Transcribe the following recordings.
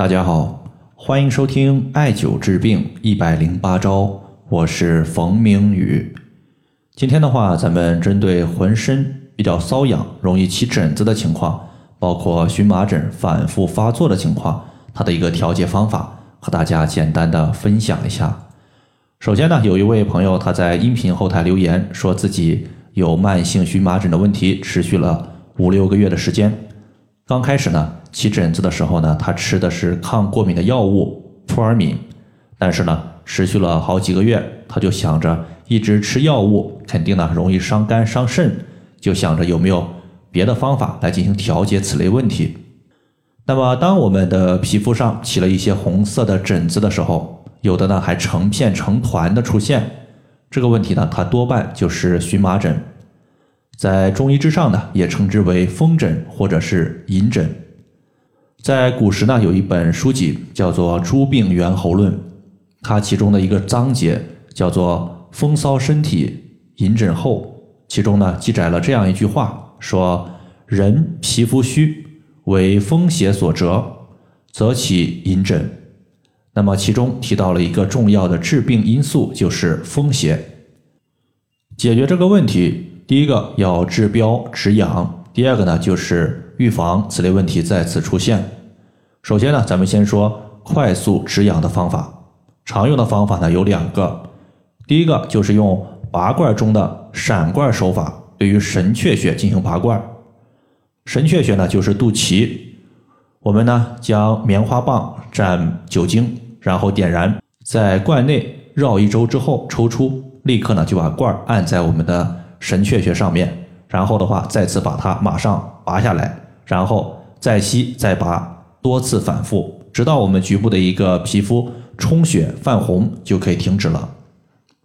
大家好，欢迎收听艾灸治病一百零八招，我是冯明宇。今天的话，咱们针对浑身比较瘙痒、容易起疹子的情况，包括荨麻疹反复发作的情况，它的一个调节方法，和大家简单的分享一下。首先呢，有一位朋友他在音频后台留言，说自己有慢性荨麻疹的问题，持续了五六个月的时间。刚开始呢，起疹子的时候呢，他吃的是抗过敏的药物扑尔敏，但是呢，持续了好几个月，他就想着一直吃药物，肯定呢容易伤肝伤肾，就想着有没有别的方法来进行调节此类问题。那么，当我们的皮肤上起了一些红色的疹子的时候，有的呢还成片成团的出现，这个问题呢，它多半就是荨麻疹，在中医之上呢，也称之为风疹或者是隐疹。在古时呢，有一本书籍叫做《诸病源候论》，它其中的一个章节叫做“风骚身体，隐疹后”，其中呢记载了这样一句话，说：“人皮肤虚，为风邪所折，则起隐疹。”那么其中提到了一个重要的致病因素，就是风邪。解决这个问题，第一个要治标止痒，第二个呢就是预防此类问题再次出现。首先呢，咱们先说快速止痒的方法。常用的方法呢有两个，第一个就是用拔罐中的闪罐手法，对于神阙穴进行拔罐。神阙穴呢就是肚脐，我们呢将棉花棒蘸酒精。然后点燃，在罐内绕一周之后抽出，立刻呢就把罐按在我们的神阙穴上面，然后的话再次把它马上拔下来，然后再吸再拔，多次反复，直到我们局部的一个皮肤充血泛红就可以停止了。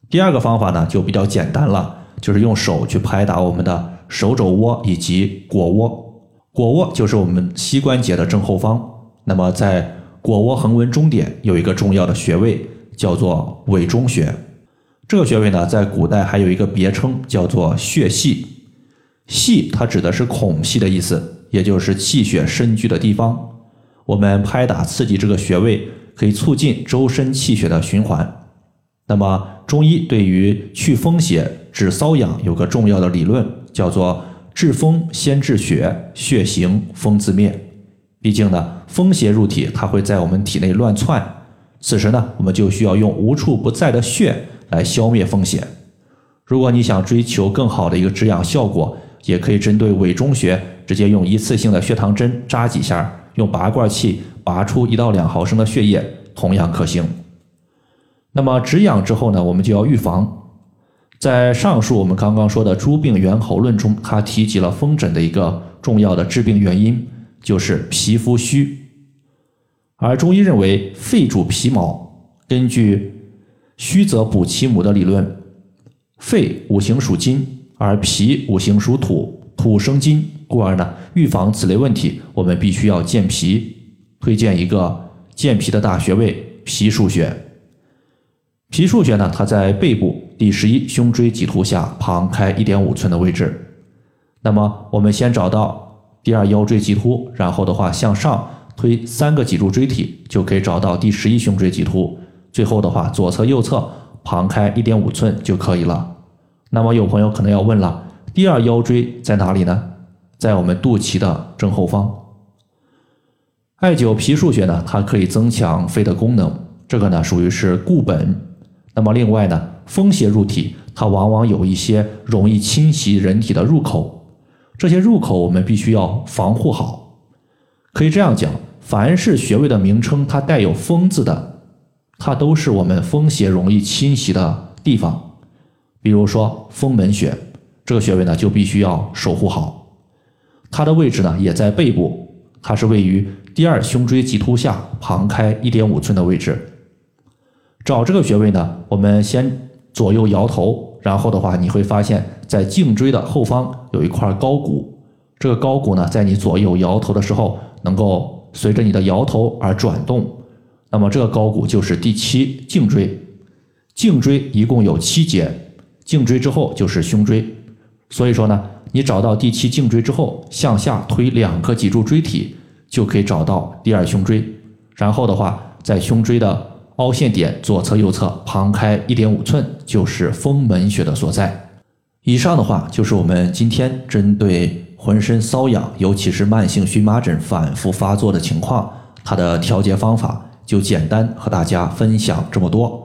第二个方法呢就比较简单了，就是用手去拍打我们的手肘窝以及腘窝，腘窝就是我们膝关节的正后方，那么在。腘窝横纹中点有一个重要的穴位，叫做委中穴。这个穴位呢，在古代还有一个别称，叫做血隙。隙它指的是孔隙的意思，也就是气血深居的地方。我们拍打刺激这个穴位，可以促进周身气血的循环。那么，中医对于祛风邪、止瘙痒有个重要的理论，叫做治风先治血，血行风自灭。毕竟呢，风邪入体，它会在我们体内乱窜。此时呢，我们就需要用无处不在的血来消灭风邪。如果你想追求更好的一个止痒效果，也可以针对委中穴，直接用一次性的血糖针扎几下，用拔罐器拔出一到两毫升的血液，同样可行。那么止痒之后呢，我们就要预防。在上述我们刚刚说的《诸病源候论》中，它提及了风疹的一个重要的致病原因。就是皮肤虚，而中医认为肺主皮毛，根据虚则补其母的理论，肺五行属金，而脾五行属土，土生金，故而呢，预防此类问题，我们必须要健脾。推荐一个健脾的大穴位——脾腧穴。脾腧穴呢，它在背部第十一胸椎棘突下旁开一点五寸的位置。那么，我们先找到。第二腰椎棘突，然后的话向上推三个脊柱椎体，就可以找到第十一胸椎棘突。最后的话，左侧、右侧旁开一点五寸就可以了。那么有朋友可能要问了，第二腰椎在哪里呢？在我们肚脐的正后方。艾灸脾腧穴呢，它可以增强肺的功能，这个呢属于是固本。那么另外呢，风邪入体，它往往有一些容易侵袭人体的入口。这些入口我们必须要防护好，可以这样讲，凡是穴位的名称它带有“风”字的，它都是我们风邪容易侵袭的地方。比如说风门穴，这个穴位呢就必须要守护好。它的位置呢也在背部，它是位于第二胸椎棘突下旁开一点五寸的位置。找这个穴位呢，我们先左右摇头。然后的话，你会发现在颈椎的后方有一块高骨，这个高骨呢，在你左右摇头的时候，能够随着你的摇头而转动。那么这个高骨就是第七颈椎，颈椎一共有七节，颈椎之后就是胸椎。所以说呢，你找到第七颈椎之后，向下推两个脊柱椎体，就可以找到第二胸椎。然后的话，在胸椎的凹陷点左侧、右侧旁开一点五寸，就是风门穴的所在。以上的话就是我们今天针对浑身瘙痒，尤其是慢性荨麻疹反复发作的情况，它的调节方法就简单和大家分享这么多。